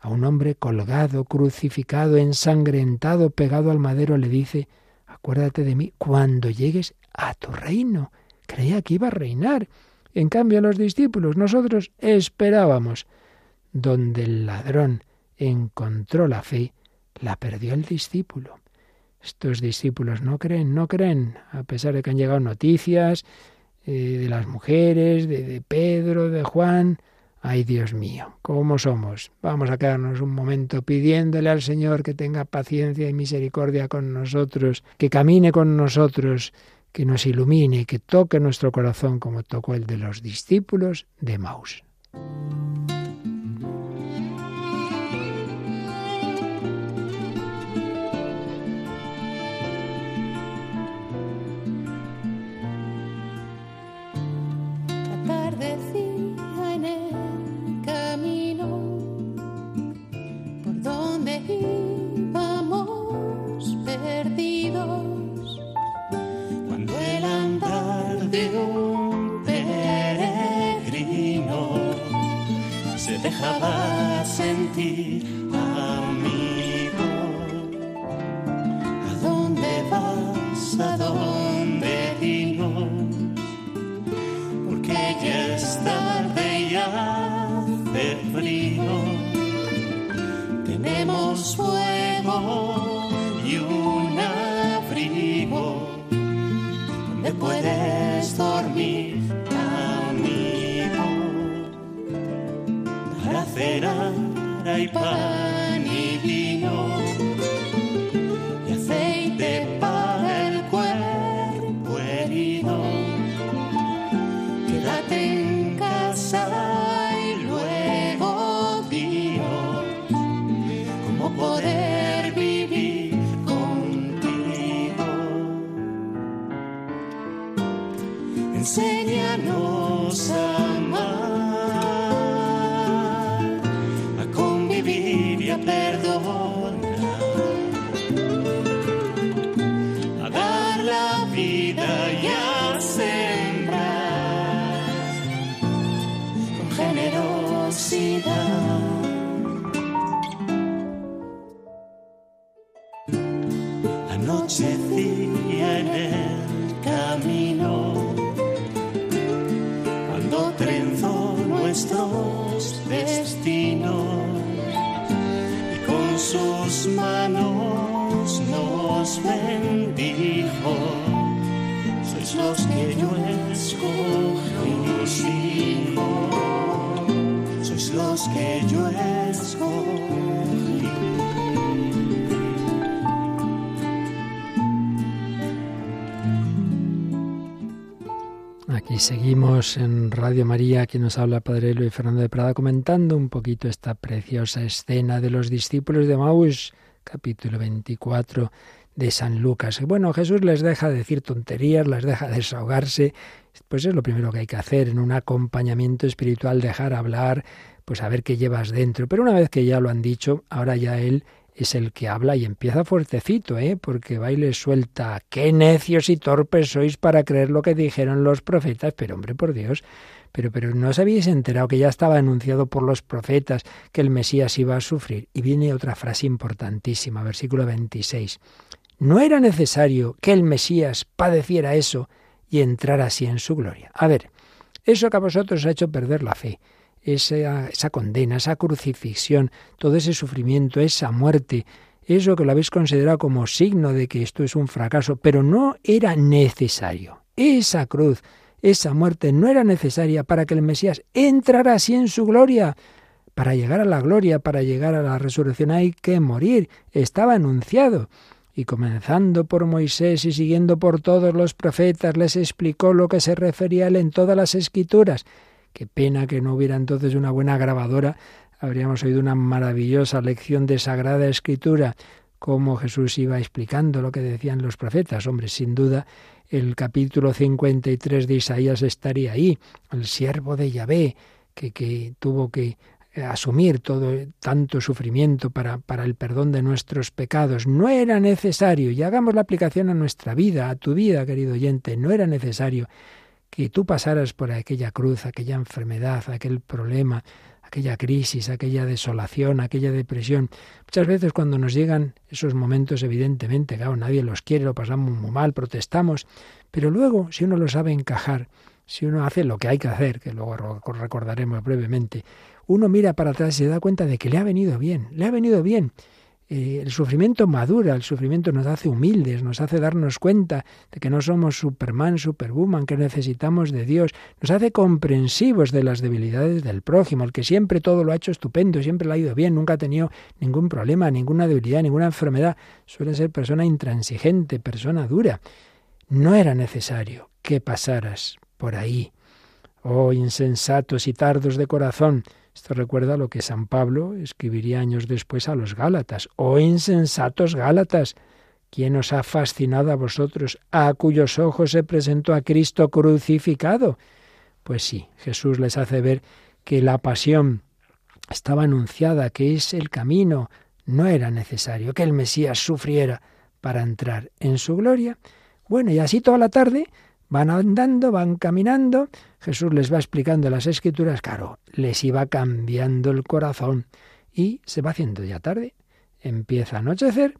Speaker 3: a un hombre colgado, crucificado, ensangrentado, pegado al madero, le dice, acuérdate de mí cuando llegues a tu reino. Creía que iba a reinar. En cambio, los discípulos, nosotros esperábamos. Donde el ladrón encontró la fe, la perdió el discípulo. Estos discípulos no creen, no creen, a pesar de que han llegado noticias eh, de las mujeres, de, de Pedro, de Juan, Ay Dios mío, ¿cómo somos? Vamos a quedarnos un momento pidiéndole al Señor que tenga paciencia y misericordia con nosotros, que camine con nosotros, que nos ilumine, que toque nuestro corazón como tocó el de los discípulos de Maus.
Speaker 4: íbamos perdidos. Cuando el andar de un peregrino se dejaba sentir
Speaker 3: Aquí seguimos en Radio María, aquí nos habla Padre Luis Fernando de Prada comentando un poquito esta preciosa escena de los discípulos de Maús, capítulo 24 de San Lucas. Bueno, Jesús les deja decir tonterías, les deja desahogarse, pues es lo primero que hay que hacer en un acompañamiento espiritual, dejar hablar, pues a ver qué llevas dentro. Pero una vez que ya lo han dicho, ahora ya él es el que habla y empieza fuertecito, ¿eh? porque va y les suelta, qué necios y torpes sois para creer lo que dijeron los profetas, pero hombre, por Dios, pero, pero no os habéis enterado que ya estaba anunciado por los profetas que el Mesías iba a sufrir. Y viene otra frase importantísima, versículo 26. No era necesario que el Mesías padeciera eso y entrara así en su gloria. A ver, eso que a vosotros os ha hecho perder la fe, esa, condena, esa crucifixión, todo ese sufrimiento, esa muerte, eso que lo habéis considerado como signo de que esto es un fracaso, pero no era necesario. Esa cruz, esa muerte no era necesaria para que el Mesías entrara así en su gloria. Para llegar a la gloria, para llegar a la resurrección hay que morir. Estaba anunciado. Y comenzando por Moisés y siguiendo por todos los profetas, les explicó lo que se refería a él en todas las escrituras. Qué pena que no hubiera entonces una buena grabadora. Habríamos oído una maravillosa lección de Sagrada Escritura, cómo Jesús iba explicando lo que decían los profetas. Hombre, sin duda, el capítulo 53 de Isaías estaría ahí. El siervo de Yahvé, que, que tuvo que asumir todo tanto sufrimiento para, para el perdón de nuestros pecados. No era necesario, y hagamos la aplicación a nuestra vida, a tu vida, querido oyente, no era necesario que tú pasaras por aquella cruz, aquella enfermedad, aquel problema, aquella crisis, aquella desolación, aquella depresión. Muchas veces cuando nos llegan esos momentos, evidentemente, claro, nadie los quiere, lo pasamos muy mal, protestamos, pero luego, si uno lo sabe encajar, si uno hace lo que hay que hacer, que luego recordaremos brevemente, uno mira para atrás y se da cuenta de que le ha venido bien, le ha venido bien. Eh, el sufrimiento madura, el sufrimiento nos hace humildes, nos hace darnos cuenta de que no somos Superman, Superwoman, que necesitamos de Dios, nos hace comprensivos de las debilidades del prójimo, el que siempre todo lo ha hecho estupendo, siempre le ha ido bien, nunca ha tenido ningún problema, ninguna debilidad, ninguna enfermedad, suele ser persona intransigente, persona dura. No era necesario que pasaras por ahí. Oh, insensatos y tardos de corazón, esto recuerda lo que San Pablo escribiría años después a los Gálatas. Oh insensatos Gálatas, ¿quién os ha fascinado a vosotros, a cuyos ojos se presentó a Cristo crucificado? Pues sí, Jesús les hace ver que la pasión estaba anunciada, que es el camino, no era necesario que el Mesías sufriera para entrar en su gloria. Bueno, y así toda la tarde van andando, van caminando, Jesús les va explicando las escrituras, claro, les iba cambiando el corazón y se va haciendo ya tarde. Empieza a anochecer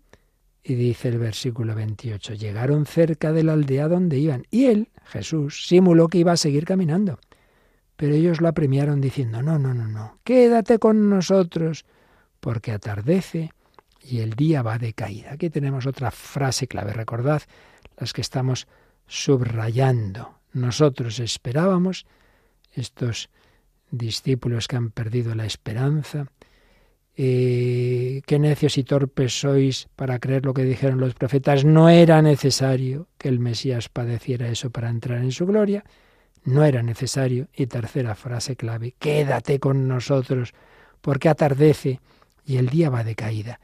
Speaker 3: y dice el versículo 28, llegaron cerca de la aldea donde iban y él, Jesús, simuló que iba a seguir caminando. Pero ellos lo apremiaron diciendo, no, no, no, no, quédate con nosotros, porque atardece y el día va de caída. Aquí tenemos otra frase clave, recordad las que estamos subrayando. Nosotros esperábamos, estos discípulos que han perdido la esperanza, eh, qué necios y torpes sois para creer lo que dijeron los profetas. No era necesario que el Mesías padeciera eso para entrar en su gloria. No era necesario. Y tercera frase clave, quédate con nosotros, porque atardece y el día va de caída.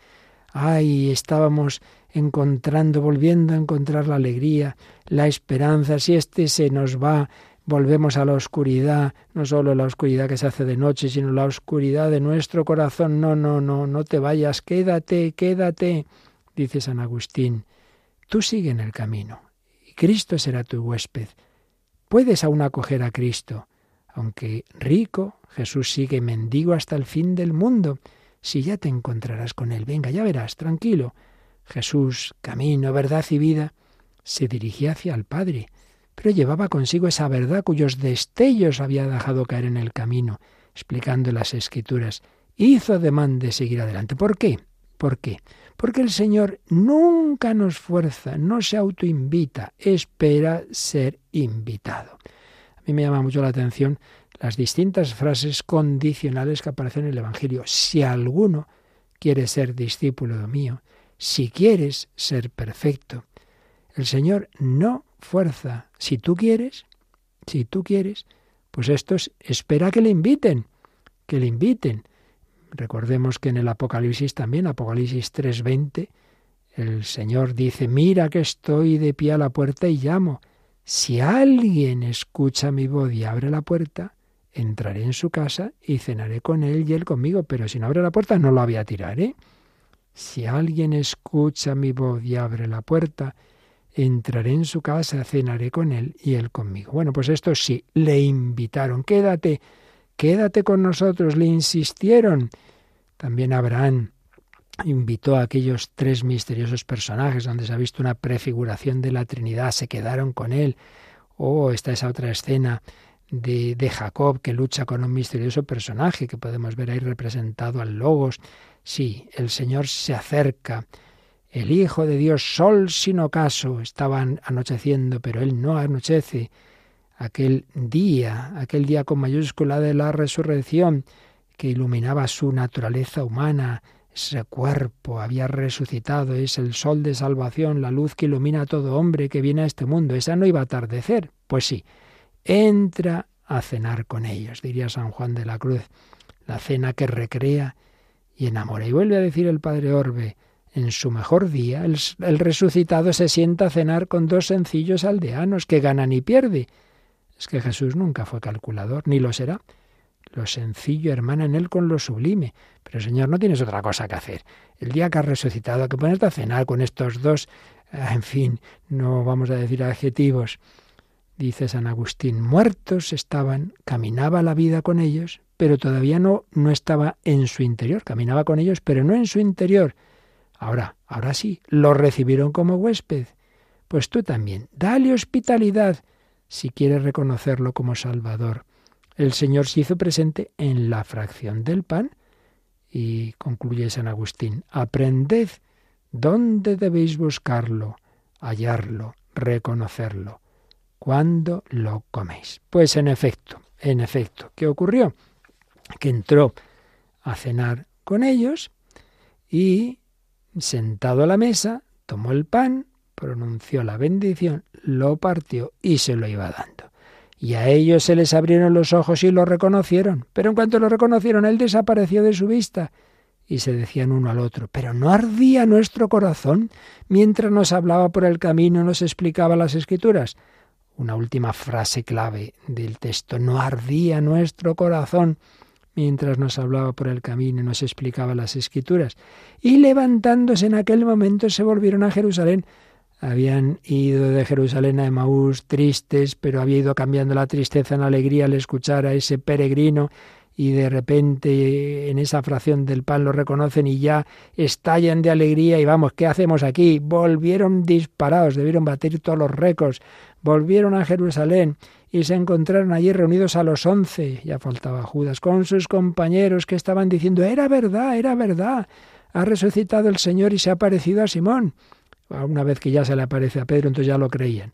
Speaker 3: Ay, estábamos encontrando, volviendo a encontrar la alegría, la esperanza. Si este se nos va, volvemos a la oscuridad, no solo la oscuridad que se hace de noche, sino la oscuridad de nuestro corazón. No, no, no, no te vayas, quédate, quédate, dice San Agustín. Tú sigue en el camino y Cristo será tu huésped. Puedes aún acoger a Cristo. Aunque rico, Jesús sigue mendigo hasta el fin del mundo si ya te encontrarás con Él. Venga, ya verás, tranquilo. Jesús, camino, verdad y vida, se dirigía hacia el Padre, pero llevaba consigo esa verdad cuyos destellos había dejado caer en el camino, explicando las Escrituras. Hizo demanda de seguir adelante. ¿Por qué? ¿Por qué? Porque el Señor nunca nos fuerza, no se autoinvita, espera ser invitado. A mí me llama mucho la atención las distintas frases condicionales que aparecen en el Evangelio. Si alguno quiere ser discípulo mío, si quieres ser perfecto, el Señor no fuerza. Si tú quieres, si tú quieres, pues estos espera que le inviten, que le inviten. Recordemos que en el Apocalipsis también, Apocalipsis 3:20, el Señor dice, mira que estoy de pie a la puerta y llamo. Si alguien escucha mi voz y abre la puerta, entraré en su casa y cenaré con él y él conmigo, pero si no abre la puerta no lo había a tirar, ¿eh? Si alguien escucha mi voz y abre la puerta, entraré en su casa, cenaré con él y él conmigo. Bueno, pues esto sí, le invitaron, quédate, quédate con nosotros, le insistieron. También Abraham invitó a aquellos tres misteriosos personajes donde se ha visto una prefiguración de la Trinidad, se quedaron con él. Oh, está esa otra escena de, Jacob que lucha con un misterioso personaje que podemos ver ahí representado al Logos. Sí, el Señor se acerca. El Hijo de Dios, sol sin ocaso, estaban anocheciendo, pero Él no anochece. Aquel día, aquel día con mayúscula de la resurrección, que iluminaba su naturaleza humana, ese cuerpo había resucitado, es el sol de salvación, la luz que ilumina a todo hombre que viene a este mundo. Esa no iba a atardecer. Pues sí, entra a cenar con ellos, diría San Juan de la Cruz, la cena que recrea y enamora. Y vuelve a decir el Padre Orbe, en su mejor día, el, resucitado se sienta a cenar con dos sencillos aldeanos que ganan y pierde. Es que Jesús nunca fue calculador, ni lo será. Lo sencillo hermana en él con lo sublime. Pero Señor, no tienes otra cosa que hacer. El día que has resucitado, que ponerte a cenar con estos dos, en fin, no vamos a decir adjetivos, dice San Agustín, muertos estaban, caminaba la vida con ellos, pero todavía no, no estaba en su interior, caminaba con ellos, pero no en su interior. Ahora, ahora sí, lo recibieron como huésped. Pues tú también, dale hospitalidad si quieres reconocerlo como Salvador. El Señor se hizo presente en la fracción del pan y concluye San Agustín, aprended dónde debéis buscarlo, hallarlo, reconocerlo cuando lo coméis. Pues en efecto, en efecto, ¿qué ocurrió? Que entró a cenar con ellos y, sentado a la mesa, tomó el pan, pronunció la bendición, lo partió y se lo iba dando. Y a ellos se les abrieron los ojos y lo reconocieron. Pero en cuanto lo reconocieron, él desapareció de su vista. Y se decían uno al otro, pero no ardía nuestro corazón mientras nos hablaba por el camino, nos explicaba las escrituras una última frase clave del texto. No ardía nuestro corazón mientras nos hablaba por el camino y nos explicaba las escrituras. Y levantándose en aquel momento se volvieron a Jerusalén habían ido de Jerusalén a Emaús tristes, pero había ido cambiando la tristeza en alegría al escuchar a ese peregrino y de repente en esa fracción del pan lo reconocen y ya estallan de alegría y vamos, ¿qué hacemos aquí? Volvieron disparados, debieron batir todos los récords, volvieron a Jerusalén y se encontraron allí reunidos a los once, ya faltaba Judas, con sus compañeros que estaban diciendo, era verdad, era verdad, ha resucitado el Señor y se ha aparecido a Simón. Una vez que ya se le aparece a Pedro, entonces ya lo creían.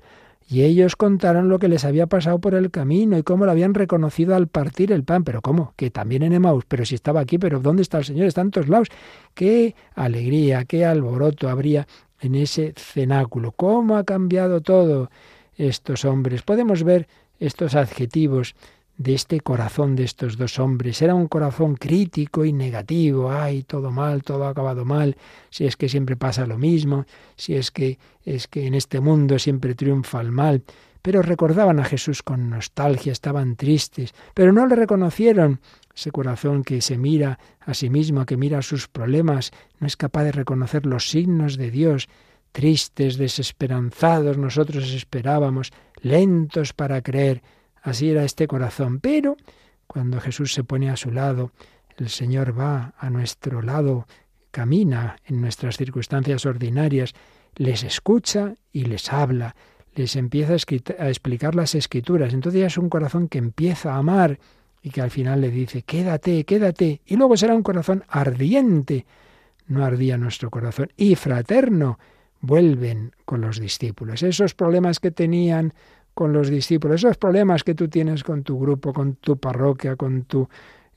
Speaker 3: Y ellos contaron lo que les había pasado por el camino y cómo lo habían reconocido al partir el pan. Pero ¿cómo? Que también en Emaús, pero si estaba aquí, pero ¿dónde está el Señor? Está en todos lados. Qué alegría, qué alboroto habría en ese cenáculo. ¿Cómo ha cambiado todo estos hombres? Podemos ver estos adjetivos de este corazón de estos dos hombres. Era un corazón crítico y negativo. Ay, todo mal, todo ha acabado mal. Si es que siempre pasa lo mismo, si es que es que en este mundo siempre triunfa el mal. Pero recordaban a Jesús con nostalgia, estaban tristes, pero no le reconocieron. Ese corazón que se mira a sí mismo, que mira sus problemas, no es capaz de reconocer los signos de Dios. Tristes, desesperanzados, nosotros esperábamos, lentos para creer Así era este corazón. Pero cuando Jesús se pone a su lado, el Señor va a nuestro lado, camina en nuestras circunstancias ordinarias, les escucha y les habla, les empieza a explicar las escrituras. Entonces ya es un corazón que empieza a amar y que al final le dice, quédate, quédate. Y luego será un corazón ardiente. No ardía nuestro corazón. Y fraterno. Vuelven con los discípulos. Esos problemas que tenían con los discípulos, esos problemas que tú tienes con tu grupo, con tu parroquia, con tu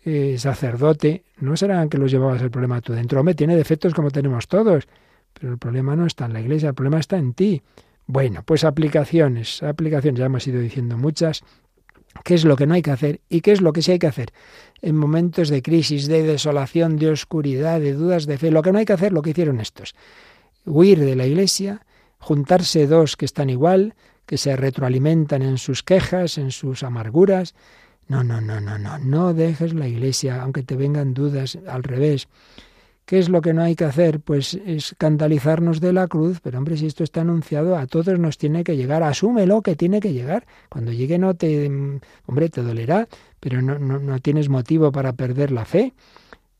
Speaker 3: eh, sacerdote, no serán que los llevabas el problema tú dentro. Hombre, tiene defectos como tenemos todos, pero el problema no está en la iglesia, el problema está en ti. Bueno, pues aplicaciones, aplicaciones, ya hemos ido diciendo muchas. ¿Qué es lo que no hay que hacer y qué es lo que sí hay que hacer? En momentos de crisis, de desolación, de oscuridad, de dudas de fe, lo que no hay que hacer, lo que hicieron estos. Huir de la iglesia, juntarse dos que están igual, que se retroalimentan en sus quejas, en sus amarguras. No, no, no, no, no, no dejes la iglesia, aunque te vengan dudas, al revés. ¿Qué es lo que no hay que hacer? Pues escandalizarnos de la cruz, pero hombre, si esto está anunciado, a todos nos tiene que llegar, asúmelo que tiene que llegar. Cuando llegue no te, hombre, te dolerá, pero no, no, no tienes motivo para perder la fe.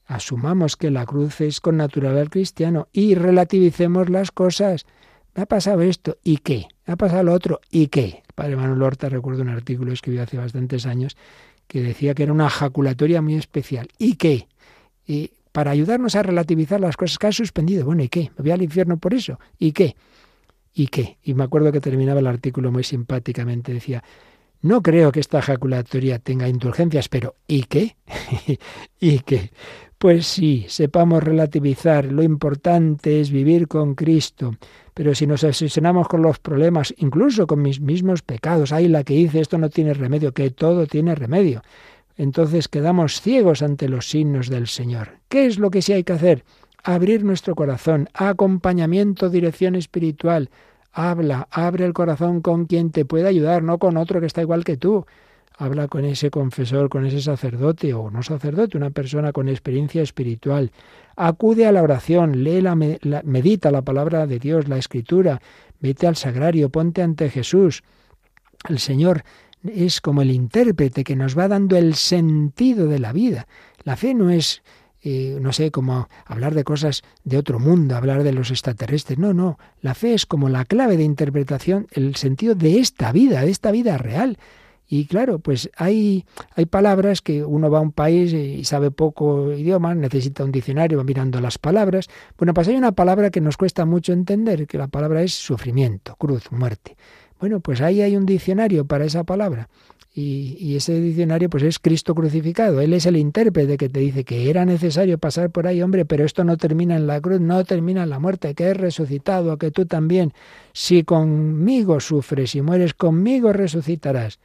Speaker 3: Asumamos que la cruz es con natural al cristiano y relativicemos las cosas me ha pasado esto, ¿y qué? Ha pasado lo otro, ¿y qué? El padre Manuel Horta, recuerdo un artículo que escribió hace bastantes años, que decía que era una jaculatoria muy especial. ¿Y qué? Y para ayudarnos a relativizar las cosas que ha suspendido. Bueno, ¿y qué? ¿Me voy al infierno por eso? ¿Y qué? ¿Y qué? Y me acuerdo que terminaba el artículo muy simpáticamente. Decía, no creo que esta jaculatoria tenga indulgencias, pero ¿y qué? ¿Y qué? Pues sí, sepamos relativizar. Lo importante es vivir con Cristo. Pero si nos obsesionamos con los problemas, incluso con mis mismos pecados, hay la que dice esto no tiene remedio, que todo tiene remedio. Entonces quedamos ciegos ante los signos del Señor. ¿Qué es lo que sí hay que hacer? Abrir nuestro corazón, acompañamiento, dirección espiritual. Habla, abre el corazón con quien te puede ayudar, no con otro que está igual que tú habla con ese confesor, con ese sacerdote o no sacerdote, una persona con experiencia espiritual. Acude a la oración, lee la, medita la palabra de Dios, la escritura, vete al sagrario, ponte ante Jesús. El Señor es como el intérprete que nos va dando el sentido de la vida. La fe no es eh, no sé, como hablar de cosas de otro mundo, hablar de los extraterrestres. No, no. La fe es como la clave de interpretación, el sentido de esta vida, de esta vida real. Y claro, pues hay, hay palabras que uno va a un país y sabe poco idioma, necesita un diccionario, va mirando las palabras. Bueno, pues hay una palabra que nos cuesta mucho entender, que la palabra es sufrimiento, cruz, muerte. Bueno, pues ahí hay un diccionario para esa palabra. Y, y, ese diccionario pues es Cristo crucificado. Él es el intérprete que te dice que era necesario pasar por ahí, hombre, pero esto no termina en la cruz, no termina en la muerte, que es resucitado, que tú también, si conmigo sufres y mueres conmigo, resucitarás.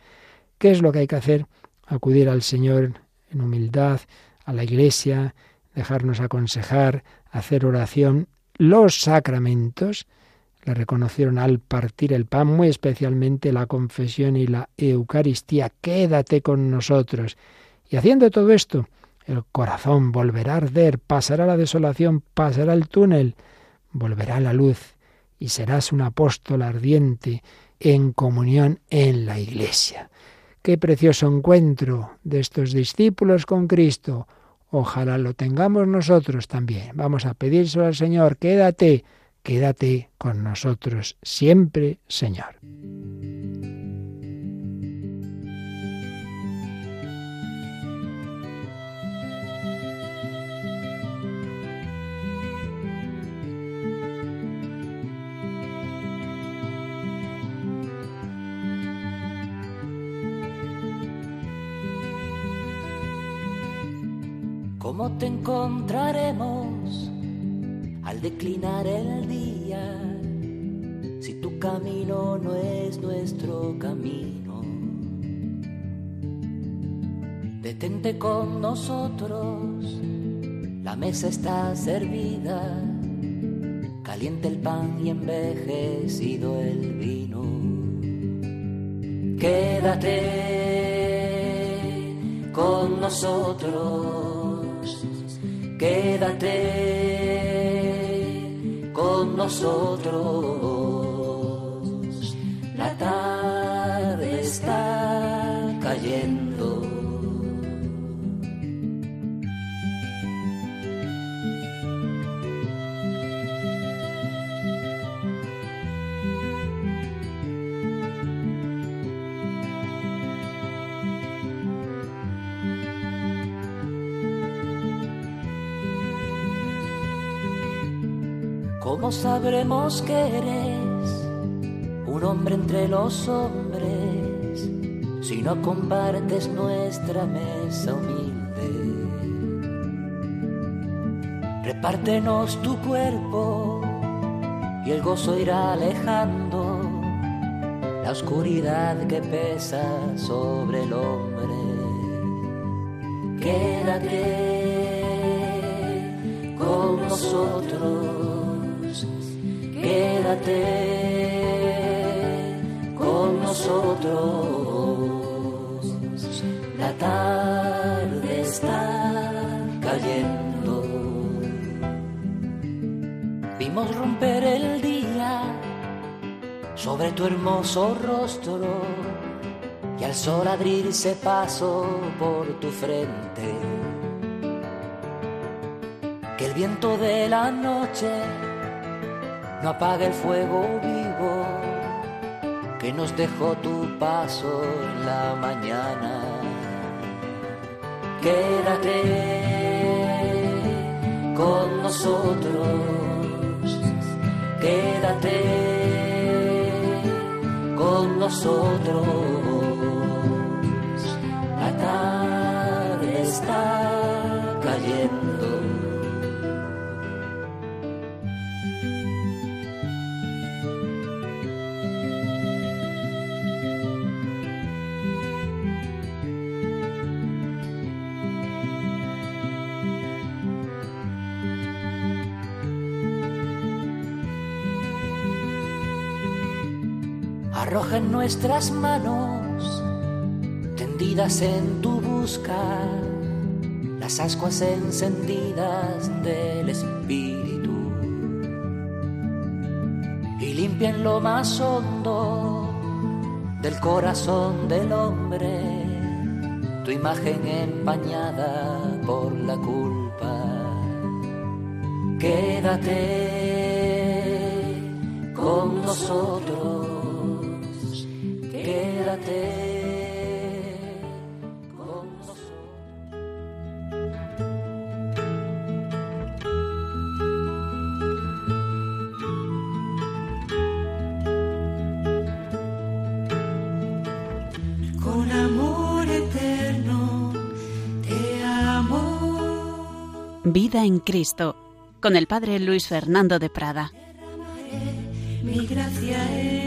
Speaker 3: ¿Qué es lo que hay que hacer? Acudir al Señor en humildad, a la iglesia, dejarnos aconsejar, hacer oración. Los sacramentos le reconocieron al partir el pan, muy especialmente la confesión y la Eucaristía. Quédate con nosotros. Y haciendo todo esto, el corazón volverá a arder, pasará la desolación, pasará el túnel, volverá la luz y serás un apóstol ardiente en comunión en la Iglesia. Qué precioso encuentro de estos discípulos con Cristo. Ojalá lo tengamos nosotros también. Vamos a pedírselo al Señor, quédate, quédate con nosotros siempre, Señor.
Speaker 5: ¿Cómo te encontraremos al declinar el día si tu camino no es nuestro camino? Detente con nosotros, la mesa está servida, caliente el pan y envejecido el vino. Quédate con nosotros quédate con nosotros. La tarde está cayendo. ¿Cómo sabremos que eres un hombre entre los hombres si no compartes nuestra mesa humilde? Repártenos tu cuerpo y el gozo irá alejando la oscuridad que pesa sobre el hombre. Quédate con nosotros quédate con nosotros. La tarde está cayendo. Vimos romper el día sobre tu hermoso rostro y al sol abrirse paso por tu frente. Que el viento de la noche no apaga el fuego vivo que nos dejó tu paso en la mañana. Quédate con nosotros, quédate con nosotros. Nuestras manos, tendidas en tu busca, las ascuas encendidas del Espíritu. Y limpia en lo más hondo del corazón del hombre tu imagen empañada por la culpa. Quédate con nosotros quédate con nosotros.
Speaker 2: Con amor eterno te amo.
Speaker 1: Vida en Cristo, con el Padre Luis Fernando de Prada.
Speaker 2: Mi gracia en